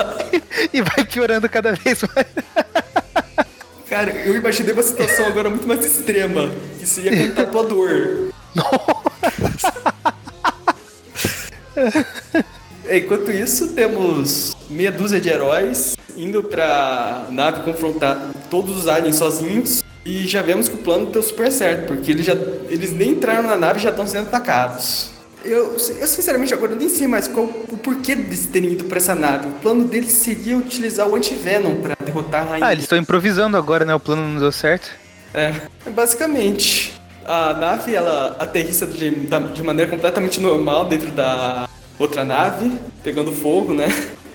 e vai piorando cada vez mais. Cara, eu imaginei uma situação agora muito mais extrema. Que seria com um tatuador. Enquanto isso, temos meia dúzia de heróis indo pra nave confrontar todos os aliens sozinhos. E já vemos que o plano deu super certo, porque eles, já, eles nem entraram na nave e já estão sendo atacados. Eu, eu sinceramente agora nem sei mais qual o porquê deles terem ido pra essa nave. O plano deles seria utilizar o anti-venom pra derrotar a rainha. Ah, eles estão improvisando agora, né? O plano não deu certo. É, basicamente. A nave, ela aterrissa de, de maneira completamente normal dentro da outra nave, pegando fogo, né?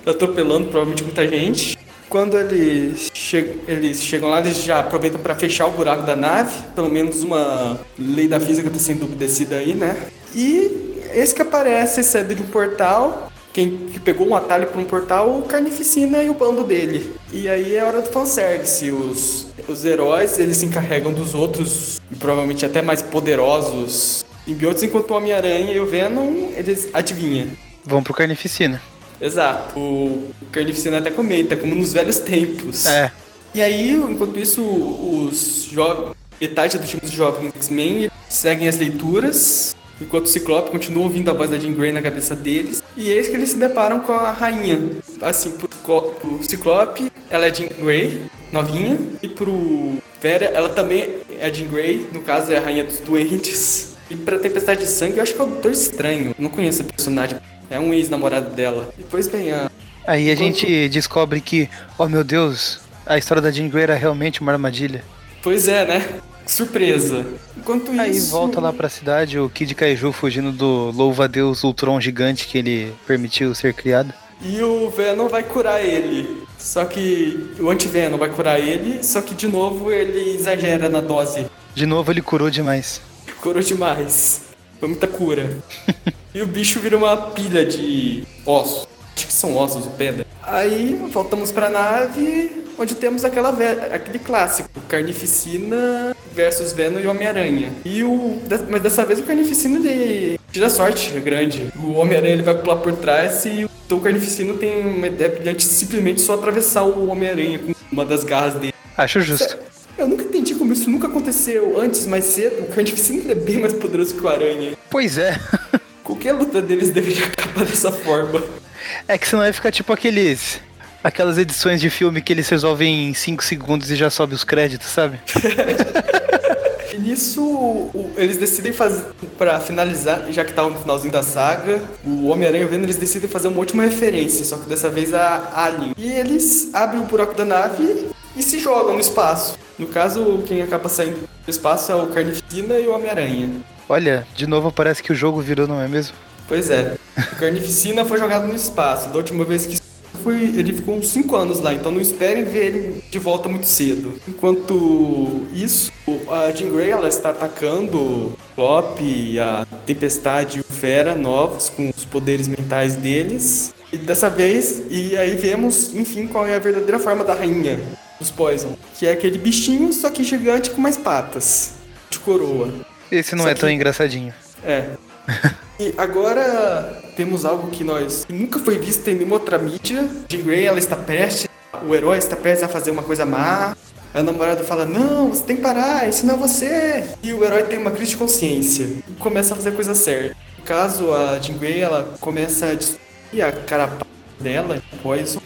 Atropelando provavelmente muita gente. Quando eles, che eles chegam lá, eles já aproveitam para fechar o buraco da nave. Pelo menos uma lei da física está sendo obedecida aí, né? E esse que aparece saindo de um portal. Quem que pegou um atalho para um portal, o Carnificina e o bando dele. E aí é hora do fanservice. Os, os heróis, eles se encarregam dos outros, e provavelmente até mais poderosos simbiontes, enquanto o Homem-Aranha e o Venom, eles adivinham. Vão pro Carnificina. Exato. O Carnificina até comenta, como nos velhos tempos. É. E aí, enquanto isso, os jovens, metade do time dos jovens X-Men seguem as leituras, enquanto o Ciclope continua ouvindo a voz da Jean Grey na cabeça deles. E eis que eles se deparam com a rainha. Assim, pro, pro Ciclope, ela é Jean Grey, novinha, e pro Vera, ela também é Jean Grey, no caso é a rainha dos doentes. E pra Tempestade de Sangue, eu acho que é o Doutor Estranho. Eu não conheço a personagem. É um ex-namorado dela. E, pois bem, a... Aí a gente descobre que, oh meu Deus, a história da Jean Grey era realmente uma armadilha. Pois é, né? Surpresa. Enquanto Aí isso... volta lá pra cidade o Kid Kaiju fugindo do louva-a-Deus Ultron gigante que ele permitiu ser criado. E o Venom vai curar ele. Só que o anti-Venom vai curar ele, só que de novo ele exagera na dose. De novo ele curou demais. Curou demais. Foi muita cura. e o bicho vira uma pilha de ossos. Acho que são ossos de pedra. Aí voltamos pra nave, onde temos aquela aquele clássico, Carnificina versus Venom e Homem-Aranha. E o. Mas dessa vez o Carnificina ele tira sorte grande. O Homem-Aranha ele vai pular por trás e então, o Carnificina tem uma ideia brilhante de simplesmente só atravessar o Homem-Aranha com uma das garras dele. Acho justo. Eu nunca entendi como isso nunca aconteceu antes, mais cedo. O Carnificina é bem mais poderoso que o Aranha. Pois é. Qualquer luta deles deveria acabar dessa forma. É que senão vai ficar tipo aqueles. Aquelas edições de filme que eles resolvem em 5 segundos e já sobe os créditos, sabe? E nisso, eles decidem fazer, pra finalizar, já que tá no finalzinho da saga, o Homem-Aranha o Venom, eles decidem fazer uma última referência, só que dessa vez a Alien. E eles abrem o buraco da nave e se jogam no espaço. No caso, quem acaba saindo do espaço é o Carnificina e o Homem-Aranha. Olha, de novo parece que o jogo virou, não é mesmo? Pois é. Carnificina foi jogado no espaço. Da última vez que foi, ele ficou uns 5 anos lá, então não esperem ver ele de volta muito cedo. Enquanto isso, a Jean Grey ela está atacando o Clop, a Tempestade e o Fera novos com os poderes mentais deles. E dessa vez, e aí vemos, enfim, qual é a verdadeira forma da rainha dos Poison, que é aquele bichinho, só que gigante com mais patas, de coroa. Esse não Só é tão que- engraçadinho. É. E agora temos algo que nós nunca foi visto em nenhuma outra mídia. Jean Grey, ela está prestes, o herói está prestes a fazer uma coisa má. A namorada fala, não, você tem que parar, isso não é você. E o herói tem uma crise de consciência e começa a fazer a coisa certa. No caso, a Jean Grey, ela começa a destruir a carapaça dela, Poison.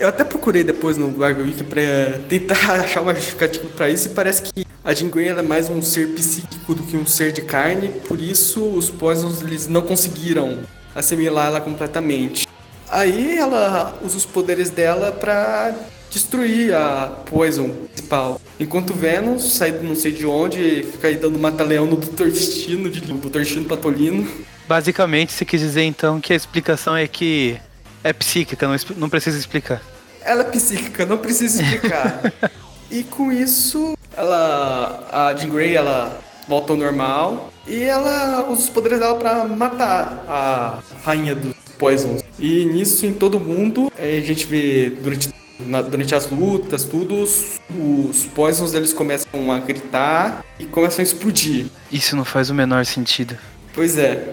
Eu até procurei depois no Wiki pra tentar achar uma justificativa pra isso e parece que a Jean Grey ela é mais um ser psíquico do que um ser de carne, por isso os Poisons eles não conseguiram assimilar ela completamente. Aí ela usa os poderes dela pra destruir a Poison principal. Enquanto Venom, saído não sei de onde, fica aí dando mata-leão no Dr. Destino, de Dr. Destino Patolino. Basicamente, você quis dizer então que a explicação é que é psíquica, não, não precisa explicar. Ela é psíquica, não precisa explicar. e com isso, ela. A Jean Grey ela volta ao normal. E ela usa os poderes dela pra matar a rainha dos Poisons. E nisso, em todo mundo, eh, a gente vê durante, na- durante as lutas, tudo, os, os Poisons eles começam a gritar e começam a explodir. Isso não faz o menor sentido. Pois é,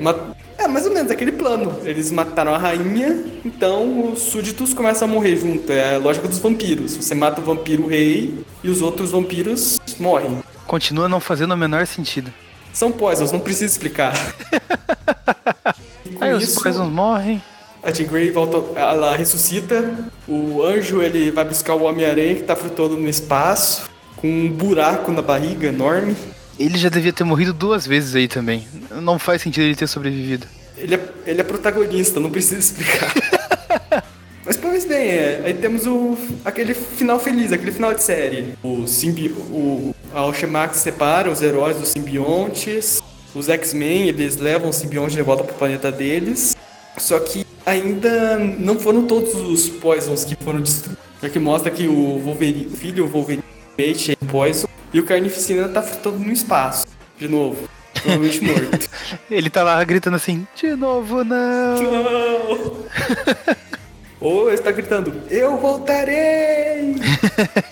é mais ou menos aquele plano. Eles mataram a rainha, então os súditos começam a morrer junto. É a lógica dos vampiros. Você mata o vampiro rei e os outros vampiros morrem. Continua não fazendo o menor sentido. São poisons, não precisa explicar. Aí os isso, Poisons morrem. a Jean Grey volta, ela ressuscita. O anjo ele vai buscar o Homem-Aranha que tá flutuando no espaço, com um buraco na barriga enorme. Ele já devia ter morrido duas vezes aí também. Não faz sentido ele ter sobrevivido. Ele é, ele é protagonista, não precisa explicar. Mas pois bem, é, aí temos o, aquele final feliz, aquele final de série. O, simbi, o a Alchemax separa os heróis dos simbiontes. Os X-Men, eles levam os simbiontes de volta pro planeta deles. Só que ainda não foram todos os Poisons que foram destruídos. Já que mostra que o Wolverine, o filho Wolverine Mate é Poison e o Carnificina tá flutuando no espaço. De novo. Provavelmente morto. Ele tá lá gritando assim, de novo não. Não! Ou ele está gritando, eu voltarei!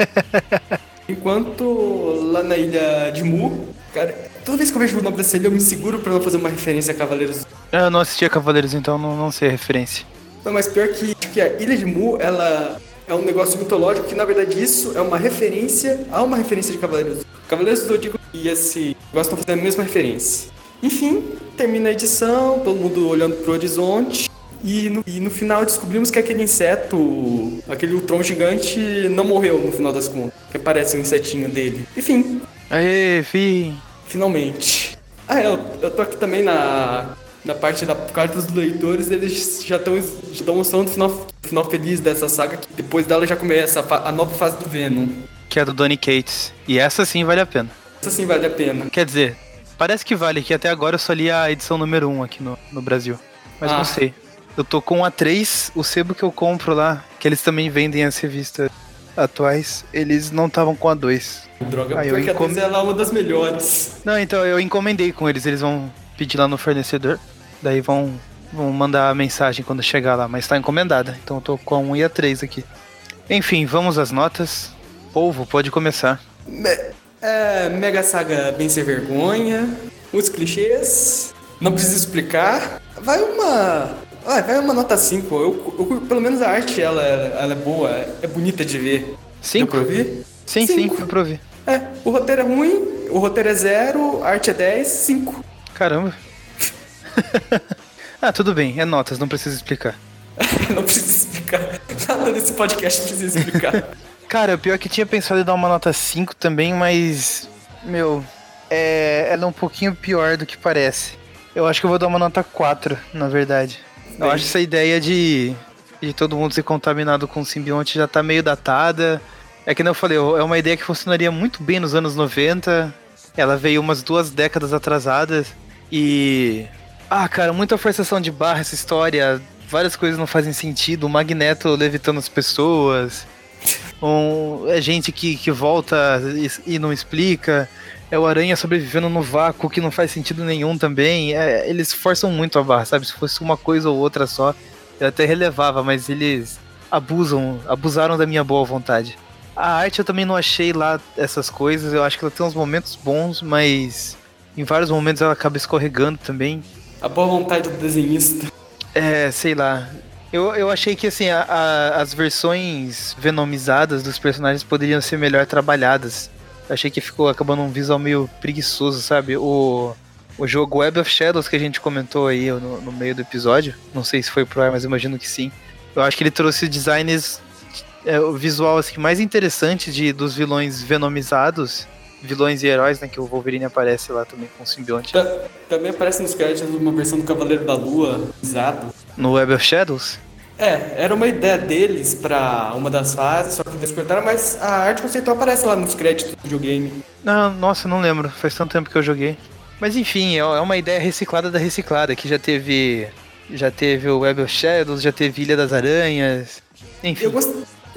Enquanto lá na ilha de Mu, cara, toda vez que eu vejo o nome dessa ilha eu me seguro pra não fazer uma referência a Cavaleiros. Eu não assistia Cavaleiros, então não, não sei a referência. Não, mas pior que, que a ilha de Mu, ela é um negócio mitológico que na verdade isso é uma referência a uma referência de Cavaleiros. Cavaleiros do Zodíaco e esse negócio estão fazendo a mesma referência. Enfim, termina a edição, todo mundo olhando pro horizonte. E no, e no final descobrimos que aquele inseto, aquele Ultron gigante, não morreu no final das contas. Que aparece um insetinho dele. Enfim, Aê, fim. finalmente. Ah, é, eu, eu tô aqui também na, na parte da carta dos leitores, eles já estão já tão mostrando o final, final feliz dessa saga, que depois dela já começa a, a nova fase do Venom. Que é do Donny Cates. E essa sim vale a pena. Isso sim vale a pena. Quer dizer, parece que vale, que até agora eu só li a edição número 1 aqui no, no Brasil. Mas Ah. não sei. Eu tô com a 3, o sebo que eu compro lá, que eles também vendem as revistas atuais, eles não estavam com a 2. Droga, eu porque a encom- Tess ela é uma das melhores. Não, então eu encomendei com eles, eles vão pedir lá no fornecedor, daí vão, vão mandar a mensagem quando chegar lá, mas tá encomendada, então eu tô com a 1 e a 3 aqui. Enfim, vamos às notas. Polvo, pode começar. Me- é, Mega Saga bem sem vergonha, muitos clichês, não precisa explicar. Vai uma. Vai, vai uma nota 5. Eu, eu- pelo menos a arte ela, ela é boa, é bonita de ver. Deu 5? pra ouvir? Sim, sim, Cinco. deu pra ouvir. É, o roteiro é ruim, o roteiro é 0, a arte é 10, 5. Caramba. ah, tudo bem, é notas, não precisa explicar. não precisa explicar. Nada nesse podcast precisa explicar. Cara, o pior é que tinha pensado em dar uma nota 5 também, mas. Meu. É, ela é um pouquinho pior do que parece. Eu acho que eu vou dar uma nota 4, na verdade. Eu Bem. acho essa ideia de, de todo mundo ser contaminado com simbionte já tá meio datada. É que nem eu falei, é uma ideia que funcionaria muito bem nos anos 90. Ela veio umas duas décadas atrasadas. E. Ah, cara, muita forçação de barra essa história. Várias coisas não fazem sentido. O Magneto levitando as pessoas. Um, é gente que, que volta e, e não explica. É o Aranha sobrevivendo no vácuo que não faz sentido nenhum também. É, eles forçam muito a barra, sabe? Se fosse uma coisa ou outra só, eu até relevava, mas eles abusam, abusaram da minha boa vontade. A arte eu também não achei lá essas coisas. Eu acho que ela tem uns momentos bons, mas em vários momentos ela acaba escorregando também. A boa vontade do desenhista. É, sei lá. Eu, eu achei que assim, a- a- as versões venomizadas dos personagens poderiam ser melhor trabalhadas. Achei que ficou acabando um visual meio preguiçoso, sabe? O, o jogo Web of Shadows que a gente comentou aí no, no meio do episódio. Não sei se foi pro ar, mas imagino que sim. Eu acho que ele trouxe designs. É, o visual assim, mais interessante de, dos vilões venomizados. Vilões e heróis, né? Que o Wolverine aparece lá também com o simbionte. Ta- Também aparece nos créditos uma versão do Cavaleiro da Lua, usado. No Web of Shadows? É, era uma ideia deles pra uma das fases, só que eles cortaram, mas a arte conceitual aparece lá nos créditos do videogame. Não, nossa, não lembro. Faz tanto tempo que eu joguei. Mas enfim, é é uma ideia reciclada da reciclada, que já teve. Já teve o Web of Shadows, já teve Ilha das Aranhas. Enfim. Eu, gost...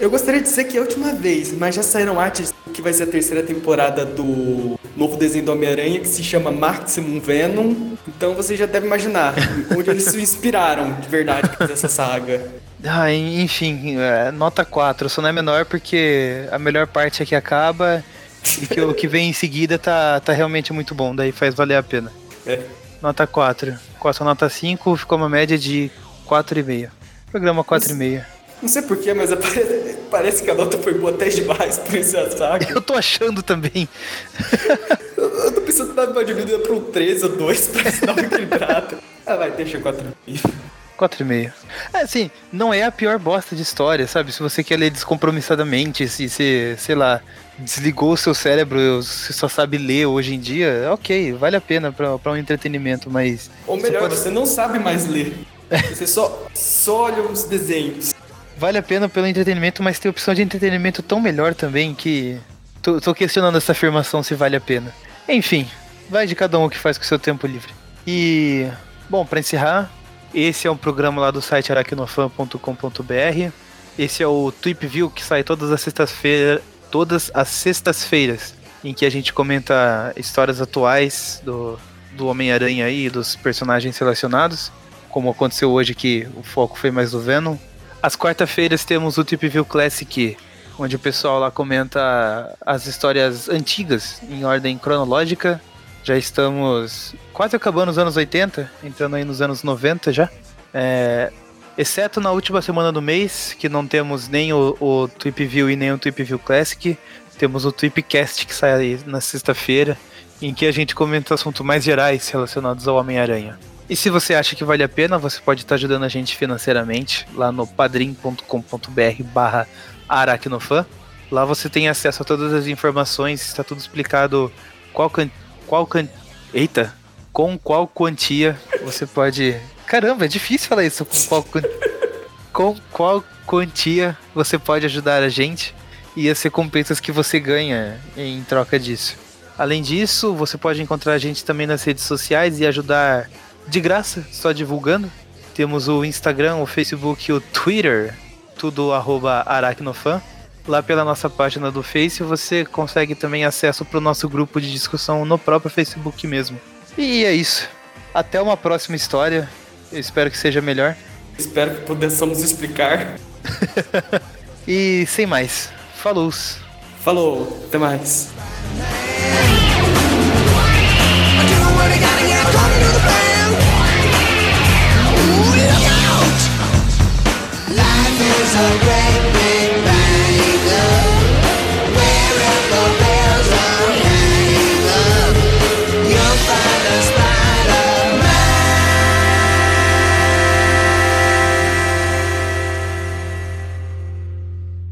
eu gostaria de dizer que é a última vez, mas já saíram artes que vai ser a terceira temporada do novo desenho do Homem-Aranha, que se chama Maximum Venom. Então você já deve imaginar onde eles se inspiraram de verdade pra fazer essa saga. Ah, en- enfim, é, nota 4. Só não é menor porque a melhor parte é que acaba e que o que vem em seguida tá, tá realmente muito bom, daí faz valer a pena. É. nota 4. Com essa nota 5, ficou uma média de 4,5. Programa 4,5. Não sei porquê, mas parece, parece que a nota foi boa até demais por esse saga. Eu tô achando também. eu, tô pensando que uma dividida pra um 13 ou 2 pra dar uma equilibrada. Ah, vai, deixa 4,5. 4,5. É, assim, não é a pior bosta de história, sabe? Se você quer ler descompromissadamente, se você, sei lá, desligou o seu cérebro, você só sabe ler hoje em dia, ok, vale a pena pra, pra um entretenimento, mas. Ou melhor, você, pode... você não sabe mais ler. Você só, só olha os desenhos. Vale a pena pelo entretenimento, mas tem opção de entretenimento tão melhor também que. Tô, tô questionando essa afirmação se vale a pena. Enfim, vai de cada um o que faz com o seu tempo livre. E. Bom, para encerrar, esse é um programa lá do site aracnofan.com.br. Esse é o Tweep View que sai todas as sextas-feiras, todas as sextas-feiras, em que a gente comenta histórias atuais do, do Homem-Aranha e dos personagens relacionados, como aconteceu hoje que o foco foi mais do Venom. Às quarta-feiras temos o Tweep View Classic, onde o pessoal lá comenta as histórias antigas em ordem cronológica já estamos quase acabando os anos 80, entrando aí nos anos 90 já. É, exceto na última semana do mês, que não temos nem o, o View e nem o Tweep View Classic. Temos o Tweepcast que sai na sexta-feira, em que a gente comenta assuntos mais gerais relacionados ao Homem-Aranha. E se você acha que vale a pena, você pode estar ajudando a gente financeiramente lá no padrim.com.br barra aracnofan. Lá você tem acesso a todas as informações, está tudo explicado qual, qual can... Eita, com qual quantia você pode. Caramba, é difícil falar isso. Com qual, com qual quantia você pode ajudar a gente e as recompensas que você ganha em troca disso. Além disso, você pode encontrar a gente também nas redes sociais e ajudar de graça, só divulgando. Temos o Instagram, o Facebook e o Twitter, tudo arroba aracnofan. Lá pela nossa página do Face você consegue também acesso para o nosso grupo de discussão no próprio Facebook mesmo. E é isso. Até uma próxima história. Eu espero que seja melhor. Espero que pudéssemos explicar. e sem mais. Falou. Falou. Até mais. surrender